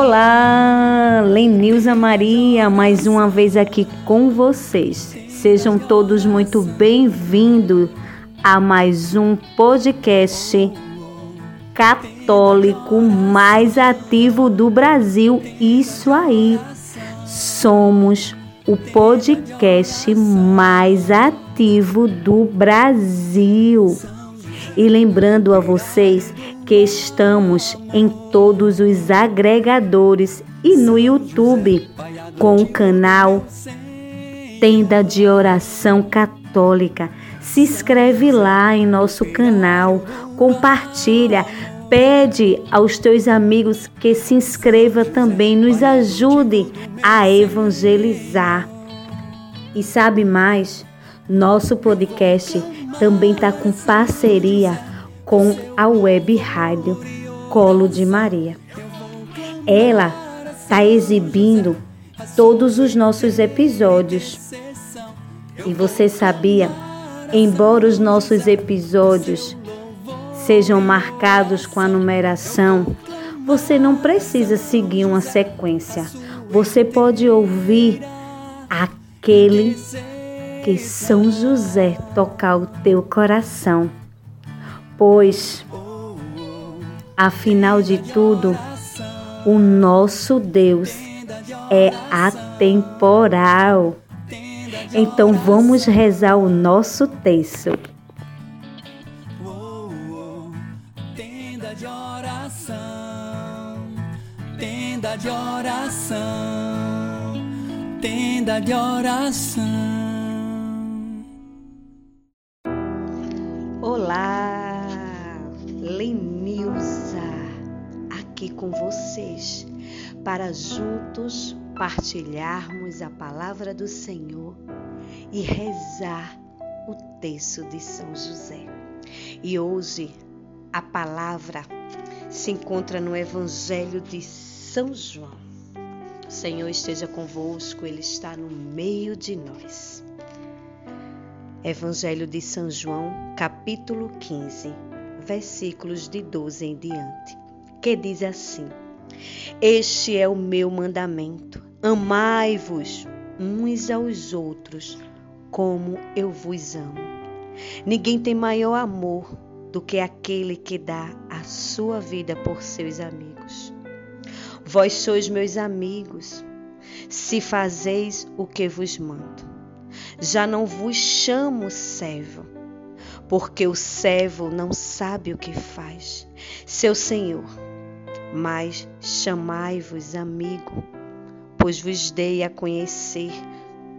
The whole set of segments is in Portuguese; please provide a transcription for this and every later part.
Olá, Lenilza Maria, mais uma vez aqui com vocês. Sejam todos muito bem-vindos a mais um podcast católico mais ativo do Brasil. Isso aí. Somos o podcast mais ativo do Brasil. E lembrando a vocês que estamos em todos os agregadores e no YouTube com o canal Tenda de Oração Católica. Se inscreve lá em nosso canal, compartilha, pede aos teus amigos que se inscreva também, nos ajude a evangelizar. E sabe mais? Nosso podcast também está com parceria com a web rádio Colo de Maria. Ela está exibindo todos os nossos episódios. E você sabia, embora os nossos episódios sejam marcados com a numeração, você não precisa seguir uma sequência. Você pode ouvir aquele que São José tocar o teu coração pois, afinal de tudo, o nosso Deus é atemporal. Então vamos rezar o nosso texto. Tenda de oração, tenda de oração, tenda de oração. Com vocês para juntos partilharmos a palavra do Senhor e rezar o texto de São José. E hoje a palavra se encontra no Evangelho de São João. O Senhor esteja convosco, Ele está no meio de nós. Evangelho de São João, capítulo 15, versículos de 12 em diante que diz assim: Este é o meu mandamento: amai-vos uns aos outros, como eu vos amo. Ninguém tem maior amor do que aquele que dá a sua vida por seus amigos. Vós sois meus amigos, se fazeis o que vos mando. Já não vos chamo servo, porque o servo não sabe o que faz. Seu senhor mas chamai-vos amigo, pois vos dei a conhecer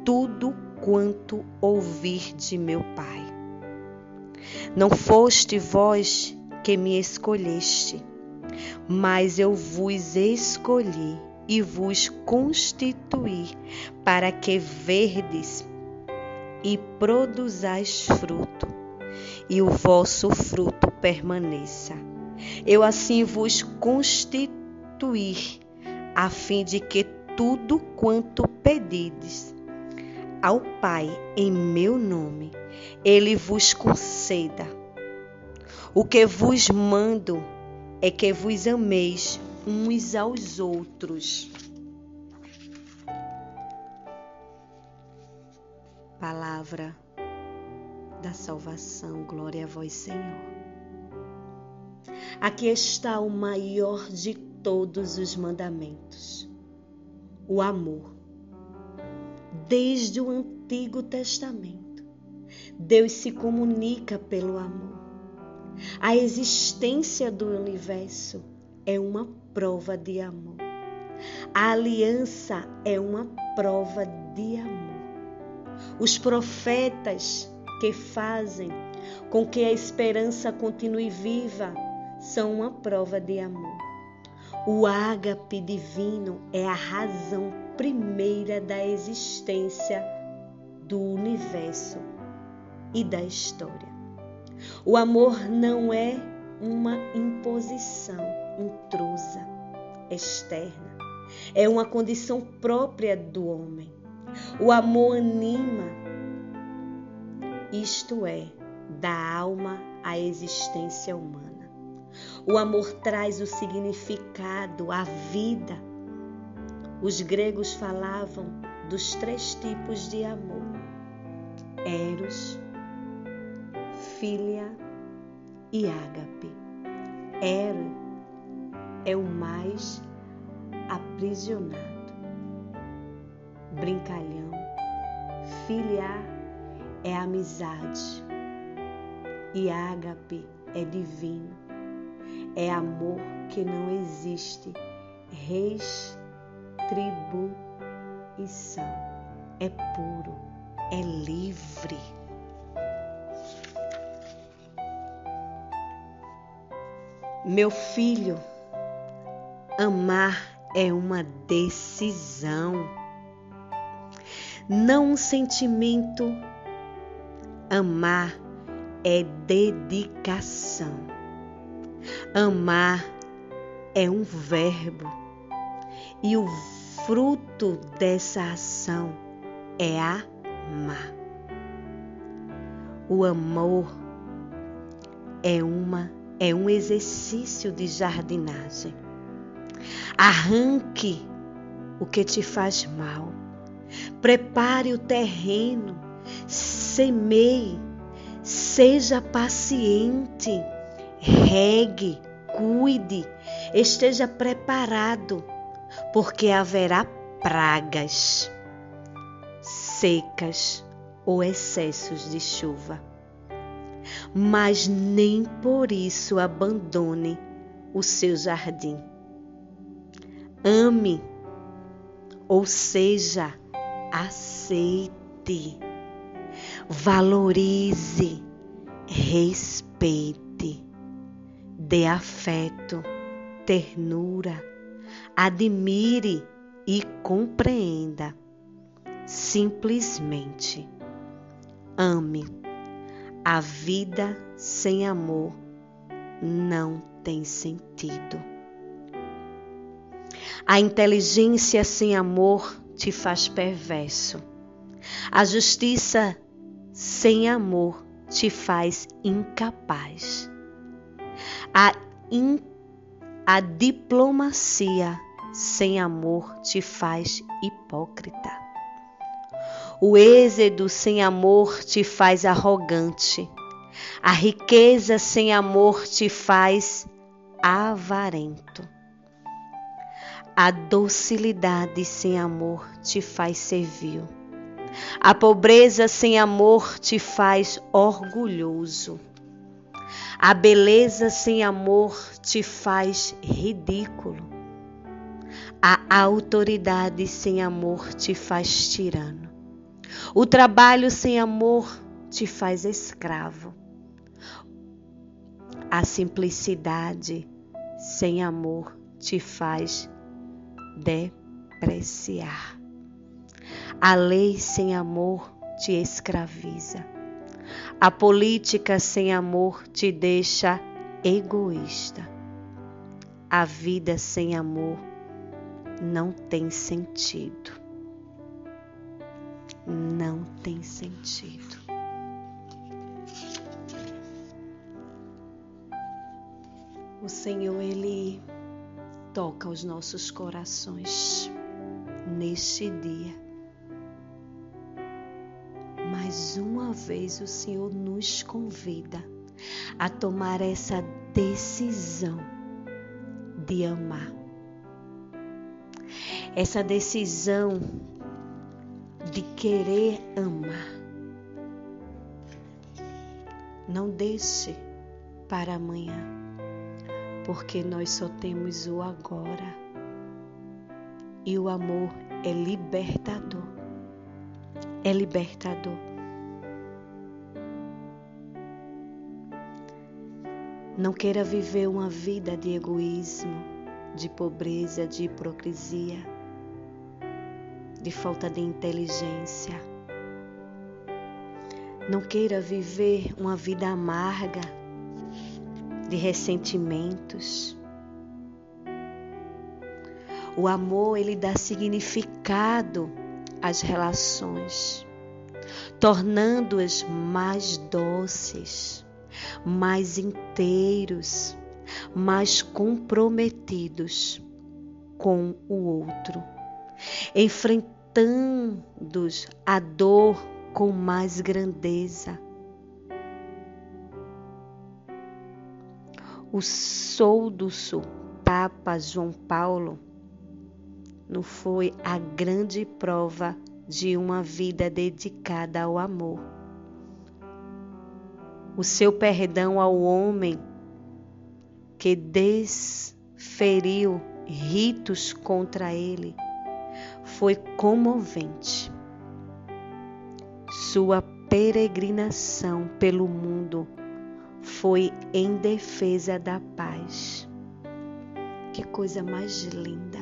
tudo quanto ouvir de meu Pai. Não foste vós que me escolheste, mas eu vos escolhi e vos constituí para que verdes e produzais fruto, e o vosso fruto permaneça eu assim vos constituir, a fim de que tudo quanto pedides ao Pai em meu nome, ele vos conceda. O que vos mando é que vos ameis uns aos outros. Palavra da salvação, glória a vós, Senhor. Aqui está o maior de todos os mandamentos: o amor. Desde o Antigo Testamento, Deus se comunica pelo amor. A existência do universo é uma prova de amor. A aliança é uma prova de amor. Os profetas que fazem com que a esperança continue viva são uma prova de amor. O ágape divino é a razão primeira da existência do universo e da história. O amor não é uma imposição intrusa, externa. É uma condição própria do homem. O amor anima, isto é, dá alma à existência humana. O amor traz o significado, a vida. Os gregos falavam dos três tipos de amor: Eros, Filia e Ágape. Eros é o mais aprisionado, brincalhão. Filiar é amizade e ágape é divino. É amor que não existe restribuição. É puro, é livre. Meu filho, amar é uma decisão, não um sentimento. Amar é dedicação. Amar é um verbo e o fruto dessa ação é amar. O amor é uma é um exercício de jardinagem. Arranque o que te faz mal. Prepare o terreno, semeie Seja paciente, regue, cuide, esteja preparado, porque haverá pragas, secas ou excessos de chuva. Mas nem por isso abandone o seu jardim. Ame, ou seja, aceite valorize, respeite, dê afeto, ternura, admire e compreenda. Simplesmente ame. A vida sem amor não tem sentido. A inteligência sem amor te faz perverso. A justiça sem amor te faz incapaz. A, in, a diplomacia sem amor te faz hipócrita. O êxodo sem amor te faz arrogante. A riqueza sem amor te faz avarento. A docilidade sem amor te faz servil. A pobreza sem amor te faz orgulhoso. A beleza sem amor te faz ridículo. A autoridade sem amor te faz tirano. O trabalho sem amor te faz escravo. A simplicidade sem amor te faz depreciar. A lei sem amor te escraviza. A política sem amor te deixa egoísta. A vida sem amor não tem sentido. Não tem sentido. O Senhor, Ele toca os nossos corações neste dia mais uma vez o Senhor nos convida a tomar essa decisão de amar. Essa decisão de querer amar. Não deixe para amanhã, porque nós só temos o agora. E o amor é libertador. É libertador. Não queira viver uma vida de egoísmo, de pobreza, de hipocrisia, de falta de inteligência. Não queira viver uma vida amarga, de ressentimentos. O amor, ele dá significado às relações, tornando-as mais doces mais inteiros, mas comprometidos com o outro, enfrentando a dor com mais grandeza. O solduço Papa João Paulo não foi a grande prova de uma vida dedicada ao amor. O seu perdão ao homem que desferiu ritos contra ele foi comovente. Sua peregrinação pelo mundo foi em defesa da paz. Que coisa mais linda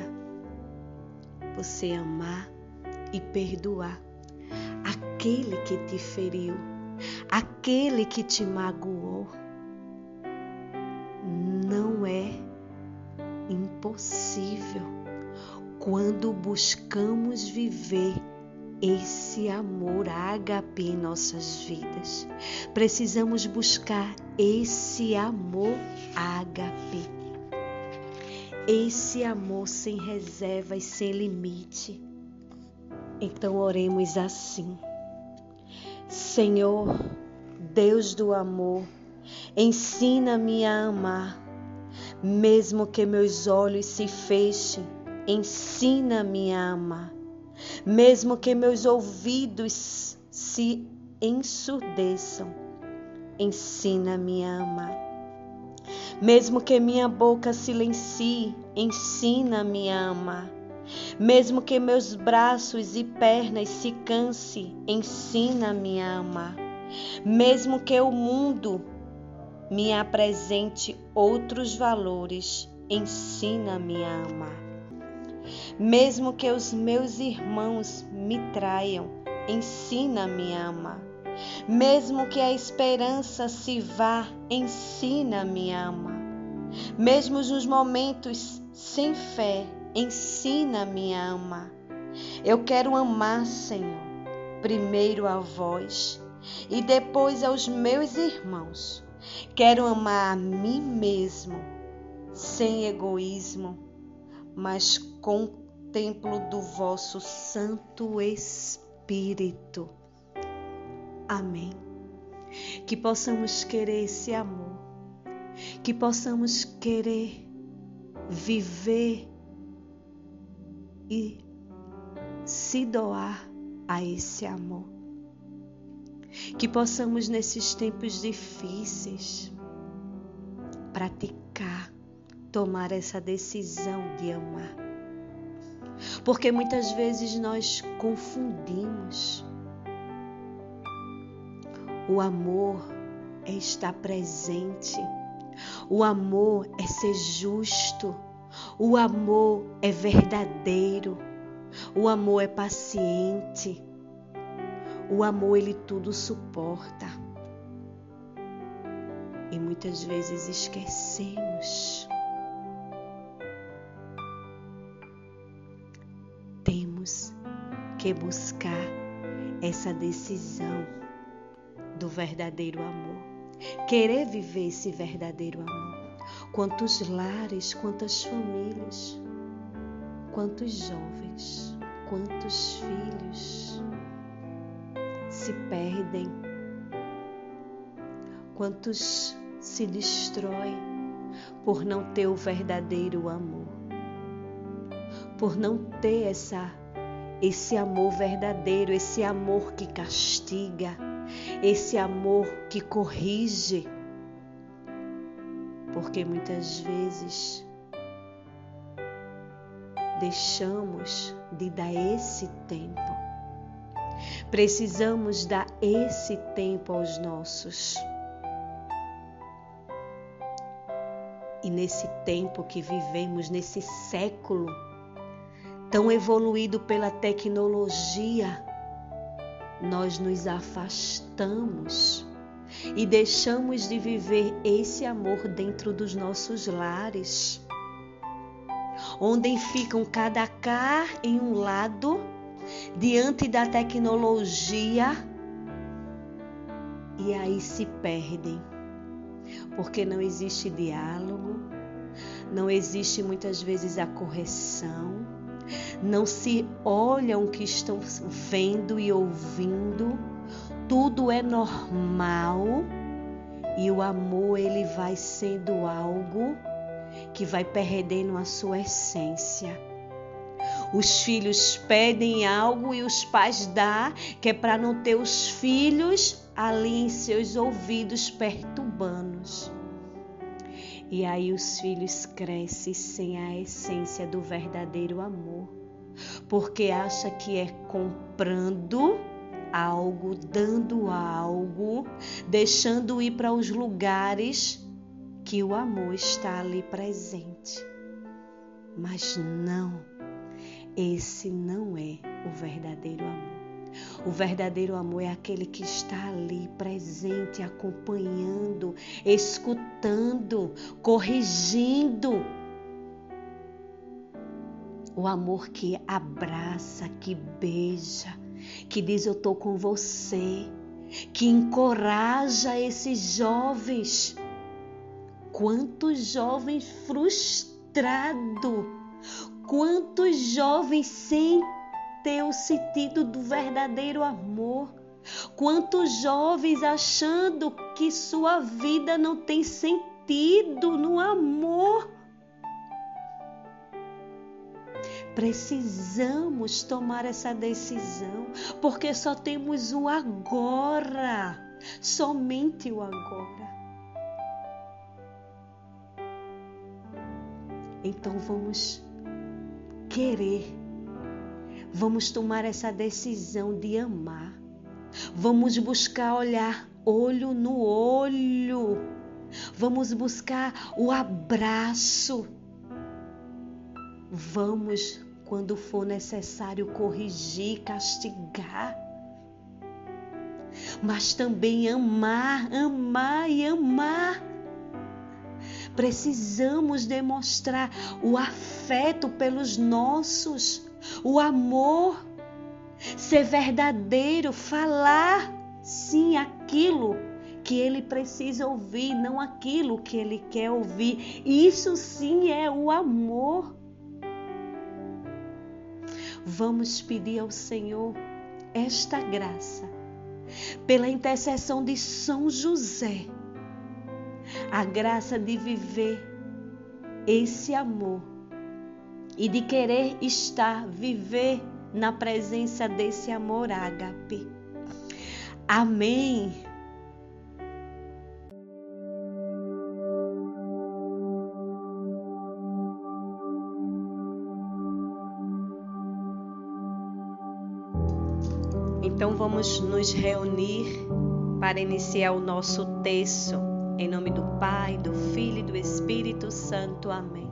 você amar e perdoar aquele que te feriu, aquele que te magoou. Não é impossível quando buscamos viver esse amor ágape em nossas vidas. Precisamos buscar esse amor ágape. Esse amor sem reserva e sem limite. Então oremos assim. Senhor, Deus do amor, ensina-me a amar, mesmo que meus olhos se fechem, ensina-me a amar mesmo que meus ouvidos se ensurdeçam, ensina-me a amar. Mesmo que minha boca silencie, ensina-me a amar. Mesmo que meus braços e pernas se canse, ensina-me a amar. Mesmo que o mundo me apresente outros valores, ensina-me a amar. Mesmo que os meus irmãos me traiam, ensina-me a amar. Mesmo que a esperança se vá, ensina-me a amar. Mesmo nos momentos sem fé, ensina-me a amar. Eu quero amar, Senhor, primeiro a vós e depois aos meus irmãos. Quero amar a mim mesmo, sem egoísmo mas contemplo do vosso Santo Espírito. Amém. Que possamos querer esse amor, que possamos querer viver e se doar a esse amor. Que possamos, nesses tempos difíceis, praticar tomar essa decisão de amar. Porque muitas vezes nós confundimos. O amor é estar presente. O amor é ser justo. O amor é verdadeiro. O amor é paciente. O amor ele tudo suporta. E muitas vezes esquecemos que buscar essa decisão do verdadeiro amor. Querer viver esse verdadeiro amor. Quantos lares, quantas famílias, quantos jovens, quantos filhos se perdem, quantos se destroem por não ter o verdadeiro amor, por não ter essa esse amor verdadeiro, esse amor que castiga, esse amor que corrige. Porque muitas vezes deixamos de dar esse tempo. Precisamos dar esse tempo aos nossos. E nesse tempo que vivemos, nesse século, tão evoluído pela tecnologia, nós nos afastamos e deixamos de viver esse amor dentro dos nossos lares, onde ficam cada cá em um lado, diante da tecnologia, e aí se perdem, porque não existe diálogo, não existe muitas vezes a correção, não se olham o que estão vendo e ouvindo, tudo é normal e o amor ele vai sendo algo que vai perdendo a sua essência. Os filhos pedem algo e os pais dão, que é para não ter os filhos ali em seus ouvidos perturbando-os. E aí os filhos crescem sem a essência do verdadeiro amor, porque acha que é comprando algo, dando algo, deixando ir para os lugares que o amor está ali presente. Mas não, esse não é o verdadeiro amor. O verdadeiro amor é aquele que está ali presente, acompanhando, escutando, corrigindo. O amor que abraça, que beija, que diz eu tô com você, que encoraja esses jovens. Quantos jovens frustrados, quantos jovens sem ter o sentido do verdadeiro amor. Quantos jovens achando que sua vida não tem sentido no amor. Precisamos tomar essa decisão, porque só temos o agora, somente o agora. Então vamos querer Vamos tomar essa decisão de amar. Vamos buscar olhar olho no olho. Vamos buscar o abraço. Vamos, quando for necessário, corrigir, castigar. Mas também amar, amar e amar. Precisamos demonstrar o afeto pelos nossos o amor, ser verdadeiro, falar sim aquilo que ele precisa ouvir, não aquilo que ele quer ouvir. Isso sim é o amor. Vamos pedir ao Senhor esta graça, pela intercessão de São José, a graça de viver esse amor e de querer estar, viver na presença desse amor ágape. Amém. Então vamos nos reunir para iniciar o nosso texto. Em nome do Pai, do Filho e do Espírito Santo. Amém.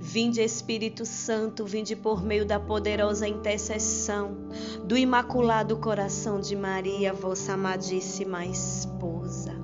Vinde Espírito Santo, vinde por meio da poderosa intercessão do Imaculado Coração de Maria, vossa amadíssima esposa.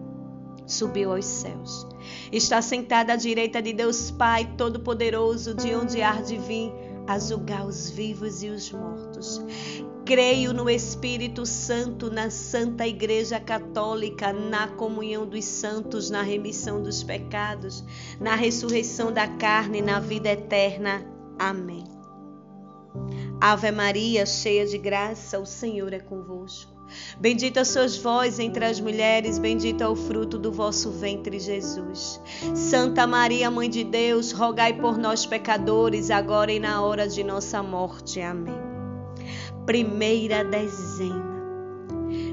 subiu aos céus. Está sentada à direita de Deus Pai Todo-Poderoso, de onde há de vir a julgar os vivos e os mortos. Creio no Espírito Santo, na Santa Igreja Católica, na comunhão dos santos, na remissão dos pecados, na ressurreição da carne, na vida eterna. Amém. Ave Maria, cheia de graça, o Senhor é convosco. Bendita sois vós entre as mulheres, bendito é o fruto do vosso ventre, Jesus. Santa Maria, Mãe de Deus, rogai por nós, pecadores, agora e na hora de nossa morte. Amém. Primeira dezena.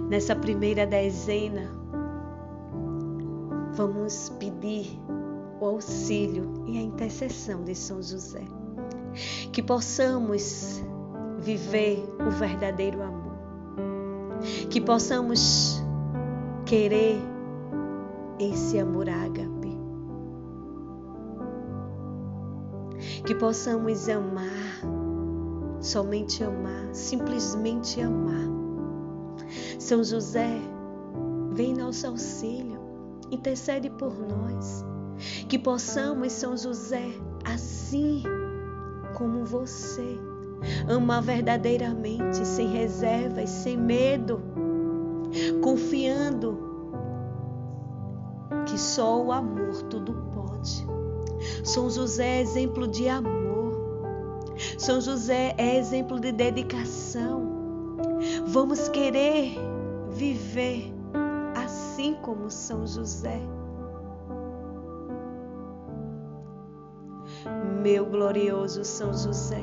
Nessa primeira dezena, vamos pedir o auxílio e a intercessão de São José. Que possamos viver o verdadeiro amor que possamos querer esse amor ágape. Que possamos amar, somente amar, simplesmente amar. São José, vem nosso auxílio, intercede por nós. Que possamos, São José, assim como você, amar verdadeiramente, sem reservas, sem medo, confiando que só o amor tudo pode. São José é exemplo de amor. São José é exemplo de dedicação. Vamos querer viver assim como São José. Meu glorioso São José,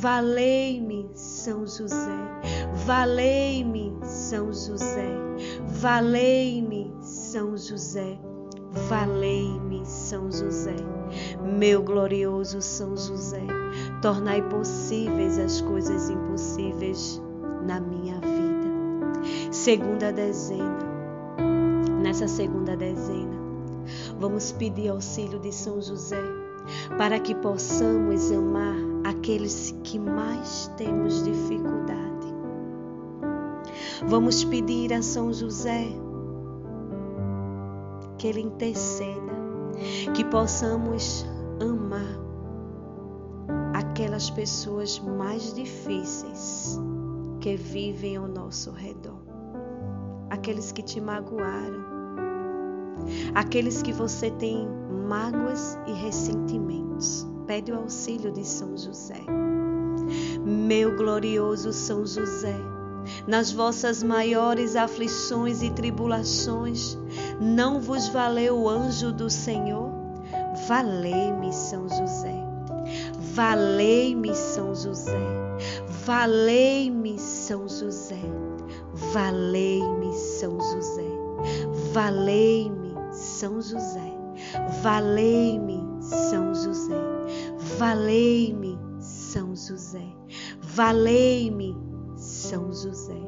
Valei-me, São José. Valei-me, São José. Valei-me, São José. Valei-me, São José. Meu glorioso São José, tornai possíveis as coisas impossíveis na minha vida. Segunda dezena. Nessa segunda dezena, vamos pedir auxílio de São José para que possamos amar aqueles que mais temos dificuldade. Vamos pedir a São José que Ele interceda, que possamos amar aquelas pessoas mais difíceis que vivem ao nosso redor, aqueles que te magoaram, aqueles que você tem mágoas e ressentimentos. Pede o auxílio de São José. Meu glorioso São José, nas vossas maiores aflições e tribulações, não vos valeu o anjo do Senhor? Valei-me, São José. Valei-me, São José. Valei-me, São José. Valei-me, São José. Valei-me, São José. Valei-me, São José. Valei-me, São José. Valei-me, São José.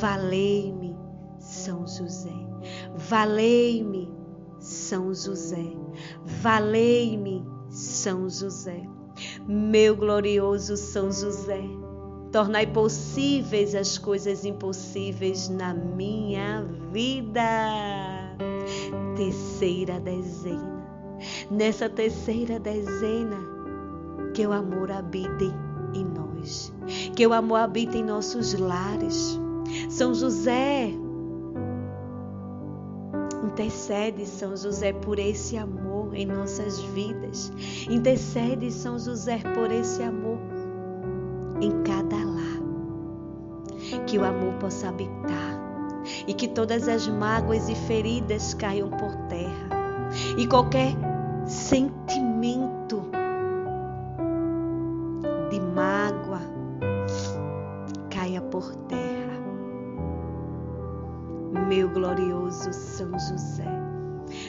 Valei-me, São José. Valei-me, São José. Valei-me, São José. Meu glorioso São José, tornai possíveis as coisas impossíveis na minha vida. Terceira dezena. Nessa terceira dezena, que o amor habite em nós, que o amor habite em nossos lares. São José, intercede, São José, por esse amor em nossas vidas. Intercede, São José, por esse amor em cada lar. Que o amor possa habitar e que todas as mágoas e feridas caiam por terra e qualquer sentimento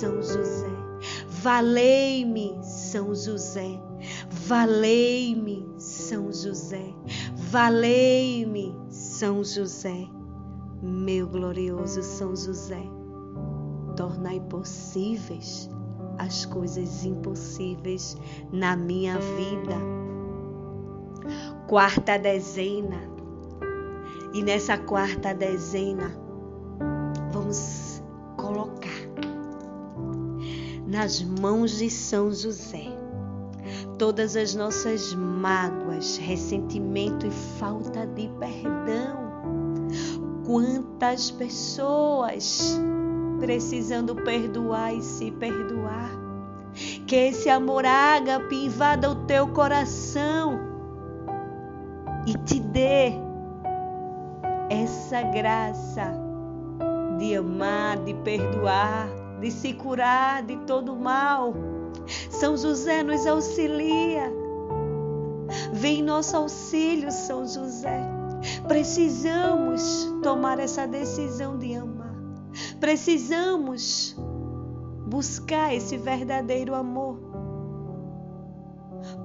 São José. Valei-me, São José. Valei-me, São José. Valei-me, São José. Meu glorioso São José, tornai possíveis as coisas impossíveis na minha vida. Quarta dezena. E nessa quarta dezena, vamos colocar nas mãos de São José todas as nossas mágoas, ressentimento e falta de perdão. Quantas pessoas precisando perdoar e se perdoar. Que esse amor ágape invada o teu coração e te dê essa graça de amar, de perdoar, de se curar de todo mal. São José nos auxilia. Vem nosso auxílio, São José. Precisamos tomar essa decisão de amar. Precisamos buscar esse verdadeiro amor.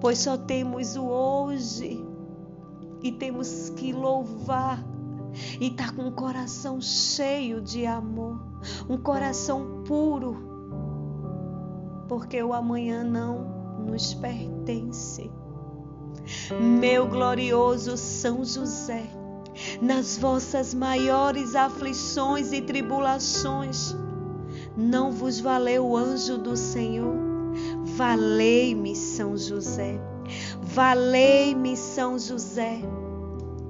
Pois só temos o hoje e temos que louvar e tá com um coração cheio de amor, um coração puro, porque o amanhã não nos pertence. Meu glorioso São José, nas vossas maiores aflições e tribulações, não vos valeu o anjo do Senhor? Valei-me, São José. Valei-me, São José.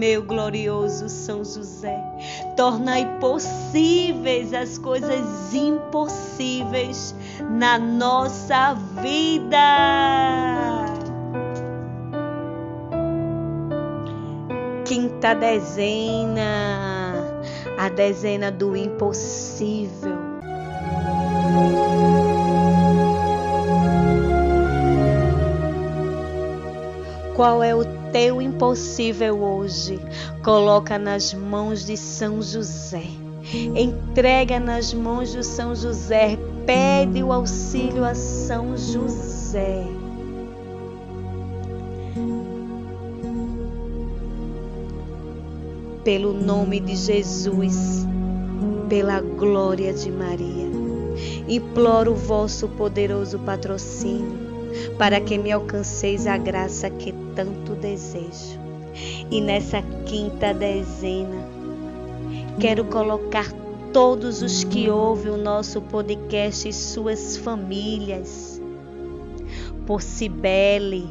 meu glorioso São José, tornai possíveis as coisas impossíveis na nossa vida. Quinta dezena, a dezena do impossível. Qual é o teu impossível hoje? Coloca nas mãos de São José. Entrega nas mãos de São José. Pede o auxílio a São José. Pelo nome de Jesus, pela glória de Maria, imploro o vosso poderoso patrocínio para que me alcanceis a graça que tanto desejo. E nessa quinta dezena, quero colocar todos os que ouvem o nosso podcast e suas famílias. Por Cibele,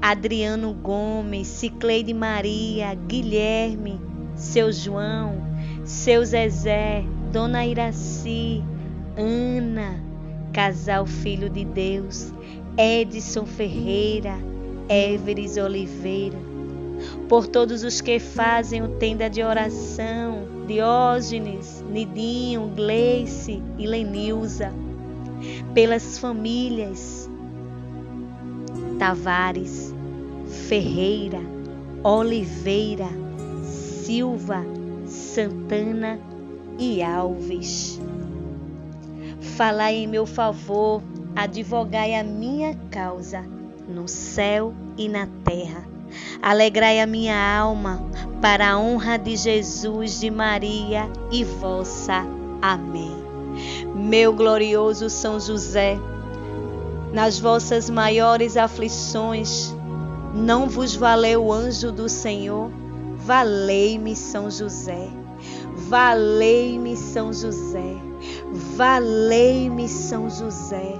Adriano Gomes, Cicleide Maria, Guilherme, seu João, seu Zezé, Dona Iraci, Ana, casal Filho de Deus, Edson Ferreira, Everes Oliveira, por todos os que fazem o tenda de oração, Diógenes, Nidinho, Gleice e Lenilza, pelas famílias Tavares, Ferreira, Oliveira, Silva, Santana e Alves. Falai em meu favor advogai a minha causa no céu e na terra. Alegrai a minha alma para a honra de Jesus, de Maria e vossa. Amém. Meu glorioso São José, nas vossas maiores aflições, não vos valeu o anjo do Senhor? Valei-me, São José. Valei-me, São José. Valei-me, São José.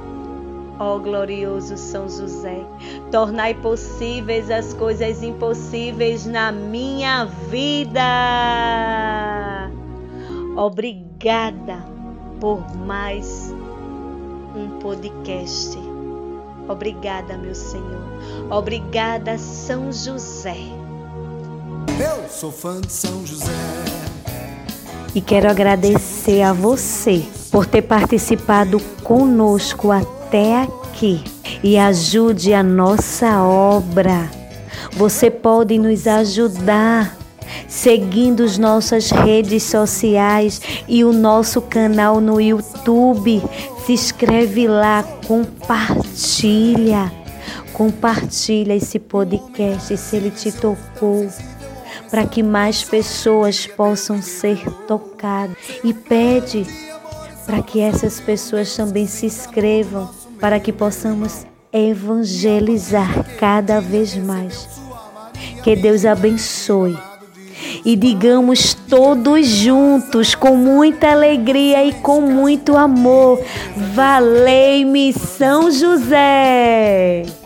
Ó oh, glorioso São José, tornai possíveis as coisas impossíveis na minha vida. Obrigada por mais um podcast. Obrigada, meu Senhor. Obrigada, São José. Eu sou fã de São José. E quero agradecer a você por ter participado conosco até aqui e ajude a nossa obra. Você pode nos ajudar seguindo as nossas redes sociais e o nosso canal no YouTube. Se inscreve lá, compartilha. Compartilha esse podcast se ele te tocou para que mais pessoas possam ser tocadas. E pede para que essas pessoas também se inscrevam, para que possamos evangelizar cada vez mais. Que Deus abençoe. E digamos todos juntos, com muita alegria e com muito amor: Valei-me São José!